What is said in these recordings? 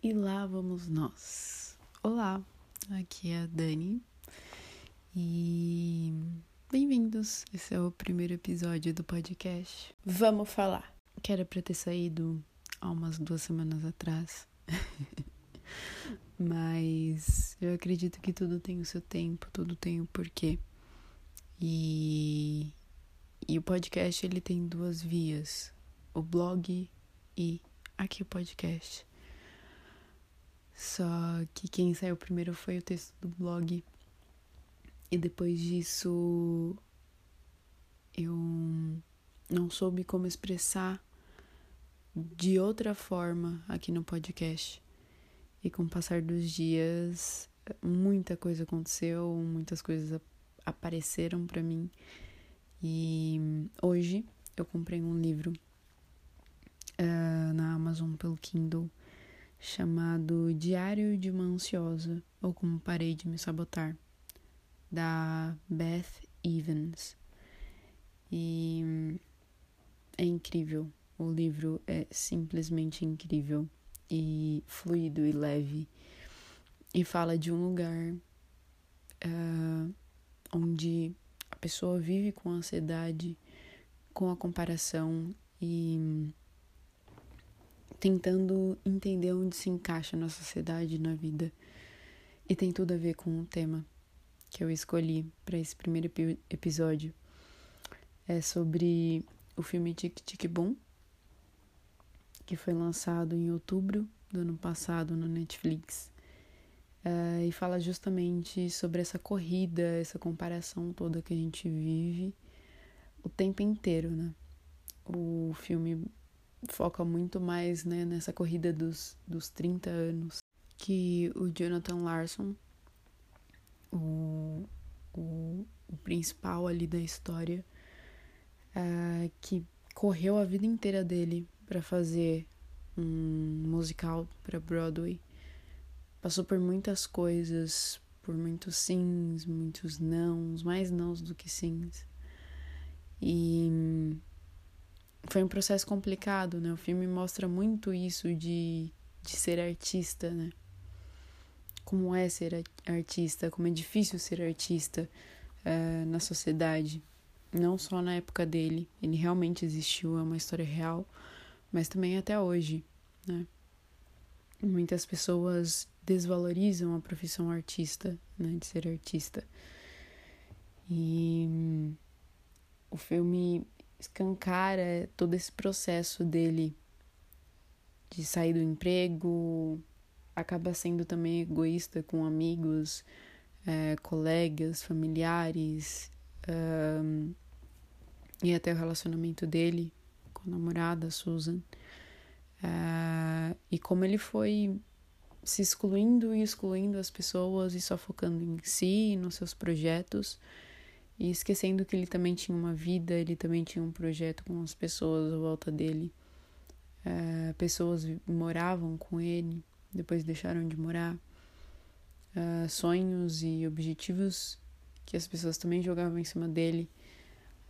E lá vamos nós. Olá, aqui é a Dani e bem-vindos. Esse é o primeiro episódio do podcast. Vamos falar. Que era pra ter saído há umas duas semanas atrás. Mas eu acredito que tudo tem o seu tempo, tudo tem o porquê. E, e o podcast ele tem duas vias: o blog e aqui o podcast. Só que quem saiu primeiro foi o texto do blog. E depois disso eu não soube como expressar de outra forma aqui no podcast. E com o passar dos dias, muita coisa aconteceu, muitas coisas apareceram para mim. E hoje eu comprei um livro uh, na Amazon pelo Kindle chamado Diário de uma Ansiosa ou Como Parei de Me Sabotar, da Beth Evans. E é incrível, o livro é simplesmente incrível e fluido e leve. E fala de um lugar uh, onde a pessoa vive com ansiedade, com a comparação e tentando entender onde se encaixa na sociedade e na vida. E tem tudo a ver com o tema que eu escolhi para esse primeiro episódio. É sobre o filme Tic Tic Boom, que foi lançado em outubro do ano passado no Netflix. Uh, e fala justamente sobre essa corrida, essa comparação toda que a gente vive o tempo inteiro, né? O filme foca muito mais né, nessa corrida dos, dos 30 anos que o Jonathan Larson, o, o, o principal ali da história, uh, que correu a vida inteira dele para fazer um musical para Broadway. Passou por muitas coisas, por muitos sims, muitos nãos, mais nãos do que sims. E foi um processo complicado, né? O filme mostra muito isso de, de ser artista, né? Como é ser artista, como é difícil ser artista uh, na sociedade. Não só na época dele, ele realmente existiu, é uma história real, mas também até hoje, né? Muitas pessoas desvalorizam a profissão artista, né, de ser artista. E hum, o filme escancara todo esse processo dele de sair do emprego, acaba sendo também egoísta com amigos, é, colegas, familiares, um, e até o relacionamento dele com a namorada Susan. Uh, e como ele foi se excluindo e excluindo as pessoas e só focando em si nos seus projetos e esquecendo que ele também tinha uma vida, ele também tinha um projeto com as pessoas à volta dele. Uh, pessoas moravam com ele, depois deixaram de morar. Uh, sonhos e objetivos que as pessoas também jogavam em cima dele.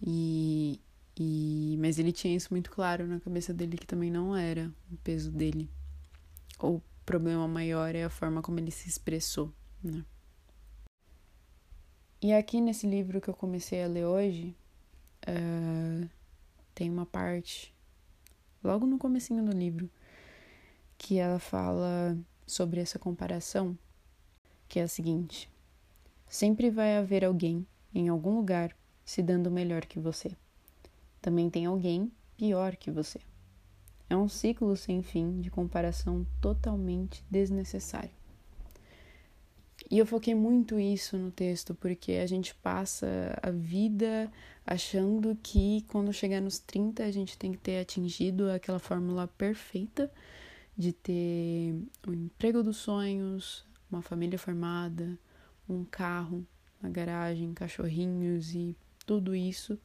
E, e mas ele tinha isso muito claro na cabeça dele que também não era o peso dele. O problema maior é a forma como ele se expressou, né? E aqui nesse livro que eu comecei a ler hoje, uh, tem uma parte, logo no comecinho do livro, que ela fala sobre essa comparação, que é a seguinte: sempre vai haver alguém em algum lugar se dando melhor que você. Também tem alguém pior que você. É um ciclo sem fim de comparação totalmente desnecessário. E eu foquei muito isso no texto, porque a gente passa a vida achando que quando chegar nos 30 a gente tem que ter atingido aquela fórmula perfeita de ter o emprego dos sonhos, uma família formada, um carro, uma garagem, cachorrinhos e tudo isso,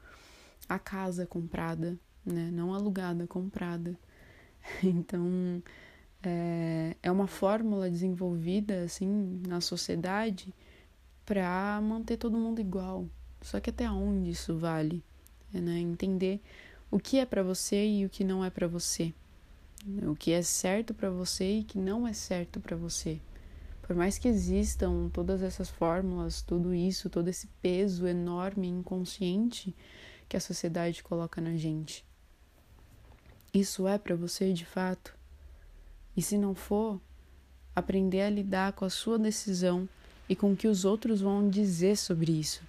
a casa comprada, né? Não alugada, comprada. Então, é, é uma fórmula desenvolvida assim na sociedade para manter todo mundo igual. Só que até onde isso vale? É, né? Entender o que é para você e o que não é para você. O que é certo para você e que não é certo para você. Por mais que existam todas essas fórmulas, tudo isso, todo esse peso enorme inconsciente que a sociedade coloca na gente. Isso é para você de fato? E se não for, aprender a lidar com a sua decisão e com o que os outros vão dizer sobre isso.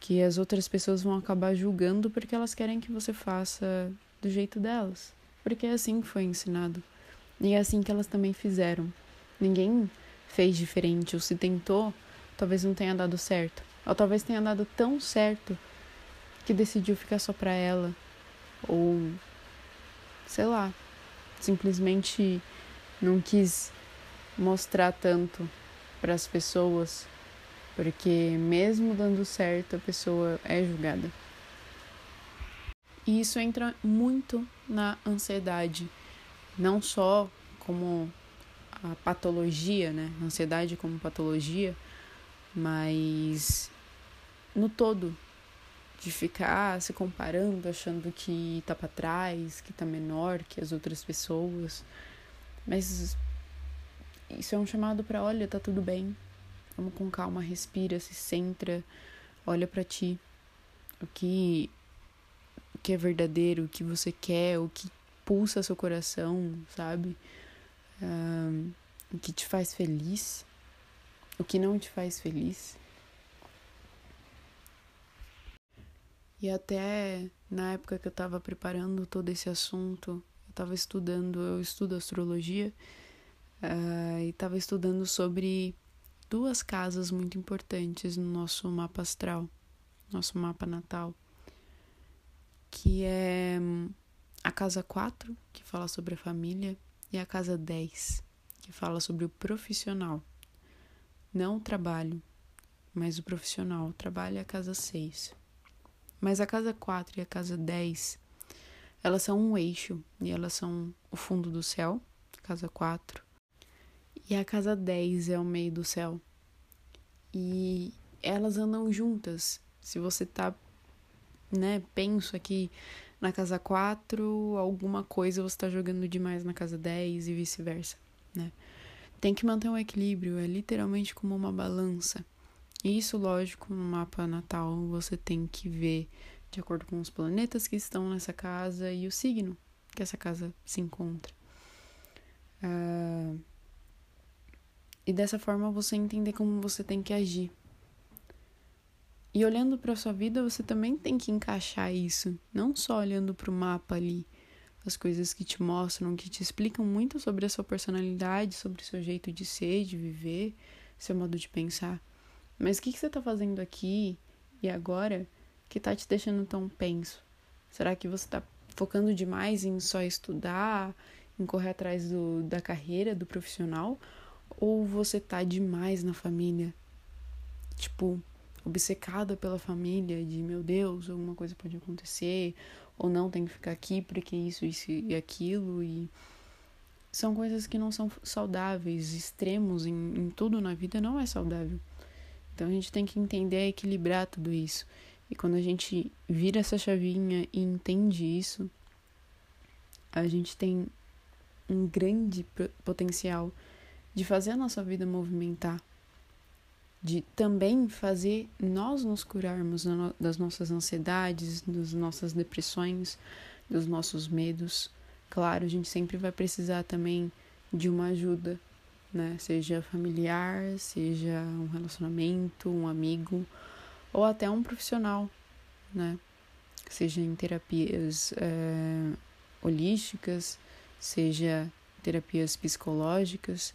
Que as outras pessoas vão acabar julgando porque elas querem que você faça do jeito delas. Porque é assim que foi ensinado. E é assim que elas também fizeram. Ninguém fez diferente ou se tentou, talvez não tenha dado certo. Ou talvez tenha dado tão certo que decidiu ficar só pra ela. Ou sei lá, simplesmente não quis mostrar tanto para as pessoas, porque mesmo dando certo, a pessoa é julgada. E isso entra muito na ansiedade, não só como a patologia, né? Ansiedade como patologia, mas no todo de ficar se comparando, achando que tá para trás, que tá menor que as outras pessoas. Mas isso é um chamado para, olha, tá tudo bem. Vamos com calma, respira, se centra, olha para ti. O que o que é verdadeiro, o que você quer, o que pulsa seu coração, sabe? um, o que te faz feliz, o que não te faz feliz. E até na época que eu estava preparando todo esse assunto, estava estudando, eu estudo astrologia, uh, e estava estudando sobre duas casas muito importantes no nosso mapa astral, nosso mapa natal, que é a casa 4, que fala sobre a família, e a casa 10, que fala sobre o profissional. Não o trabalho, mas o profissional. O trabalho é a casa 6. Mas a casa 4 e a casa 10, elas são um eixo e elas são o fundo do céu, casa 4. E a casa 10 é o meio do céu. E elas andam juntas. Se você tá, né, penso aqui na casa 4, alguma coisa você está jogando demais na casa 10 e vice-versa, né? Tem que manter um equilíbrio, é literalmente como uma balança. Isso, lógico, no mapa natal você tem que ver de acordo com os planetas que estão nessa casa e o signo que essa casa se encontra. Uh, e dessa forma você entender como você tem que agir. E olhando para sua vida, você também tem que encaixar isso, não só olhando para o mapa ali, as coisas que te mostram, que te explicam muito sobre a sua personalidade, sobre o seu jeito de ser, de viver, seu modo de pensar. Mas o que, que você está fazendo aqui e agora que está te deixando tão penso? Será que você está focando demais em só estudar, em correr atrás do, da carreira, do profissional? Ou você está demais na família? Tipo, obcecada pela família, de meu Deus, alguma coisa pode acontecer, ou não tem que ficar aqui porque isso, isso e aquilo, e são coisas que não são saudáveis, extremos em, em tudo na vida não é saudável. Então a gente tem que entender e equilibrar tudo isso. E quando a gente vira essa chavinha e entende isso, a gente tem um grande potencial de fazer a nossa vida movimentar de também fazer nós nos curarmos das nossas ansiedades, das nossas depressões, dos nossos medos. Claro, a gente sempre vai precisar também de uma ajuda, né? Seja familiar, seja um relacionamento, um amigo ou até um profissional, né? Seja em terapias é, holísticas, seja terapias psicológicas,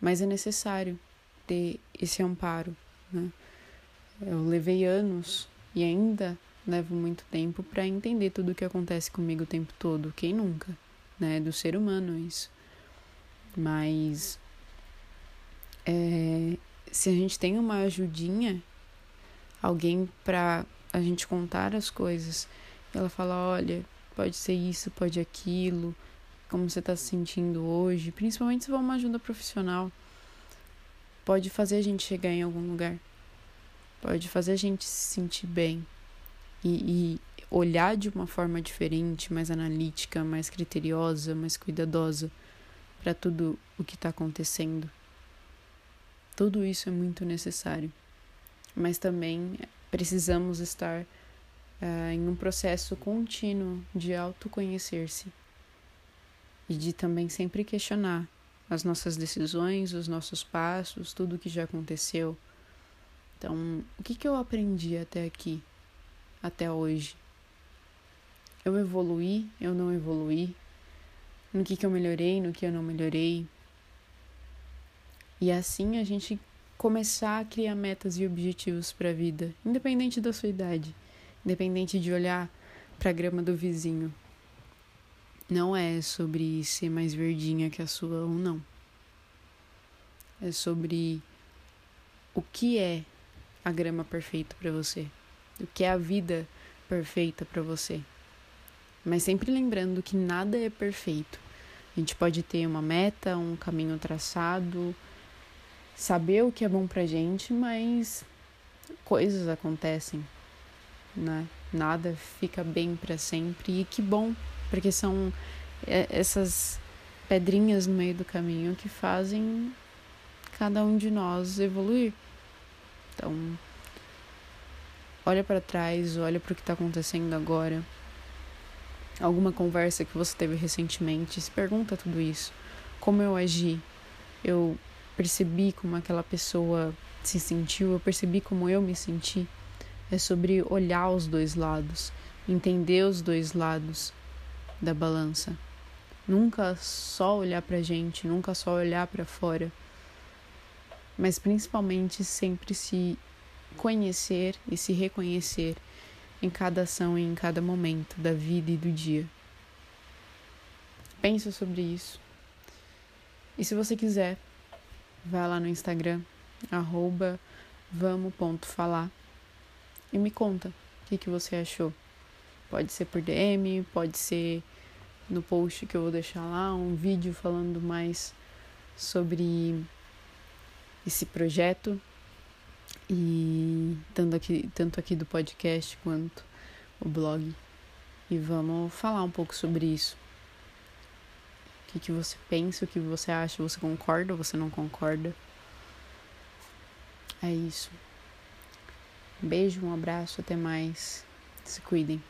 mas é necessário ter esse amparo. Né? Eu levei anos e ainda levo muito tempo para entender tudo o que acontece comigo o tempo todo. Quem nunca? Né? Do ser humano isso. Mas é, se a gente tem uma ajudinha, alguém para a gente contar as coisas, ela fala, olha, pode ser isso, pode aquilo, como você está se sentindo hoje, principalmente se for uma ajuda profissional. Pode fazer a gente chegar em algum lugar, pode fazer a gente se sentir bem. E, e olhar de uma forma diferente, mais analítica, mais criteriosa, mais cuidadosa para tudo o que está acontecendo. Tudo isso é muito necessário, mas também precisamos estar uh, em um processo contínuo de autoconhecer-se e de também sempre questionar as nossas decisões, os nossos passos, tudo o que já aconteceu. Então, o que, que eu aprendi até aqui, até hoje? Eu evoluí, eu não evoluí? No que, que eu melhorei, no que eu não melhorei? E assim a gente começar a criar metas e objetivos para a vida, independente da sua idade, independente de olhar para a grama do vizinho. Não é sobre ser mais verdinha que a sua ou não. É sobre o que é a grama perfeita para você, o que é a vida perfeita para você. Mas sempre lembrando que nada é perfeito. A gente pode ter uma meta, um caminho traçado, saber o que é bom pra gente, mas coisas acontecem, né? Nada fica bem para sempre e que bom, porque são é, essas pedrinhas no meio do caminho que fazem cada um de nós evoluir. Então, olha para trás, olha para o que está acontecendo agora. Alguma conversa que você teve recentemente, se pergunta tudo isso. Como eu agi? Eu percebi como aquela pessoa se sentiu, eu percebi como eu me senti. É sobre olhar os dois lados, entender os dois lados da balança. Nunca só olhar pra gente, nunca só olhar para fora, mas principalmente sempre se conhecer e se reconhecer em cada ação e em cada momento da vida e do dia. Pensa sobre isso. E se você quiser, Vai lá no Instagram, arroba vamos.falar e me conta o que, que você achou. Pode ser por DM, pode ser no post que eu vou deixar lá, um vídeo falando mais sobre esse projeto e tanto aqui, tanto aqui do podcast quanto o blog. E vamos falar um pouco sobre isso que, que você pensa, o que você acha, você concorda ou você não concorda. É isso. Um beijo, um abraço, até mais. Se cuidem.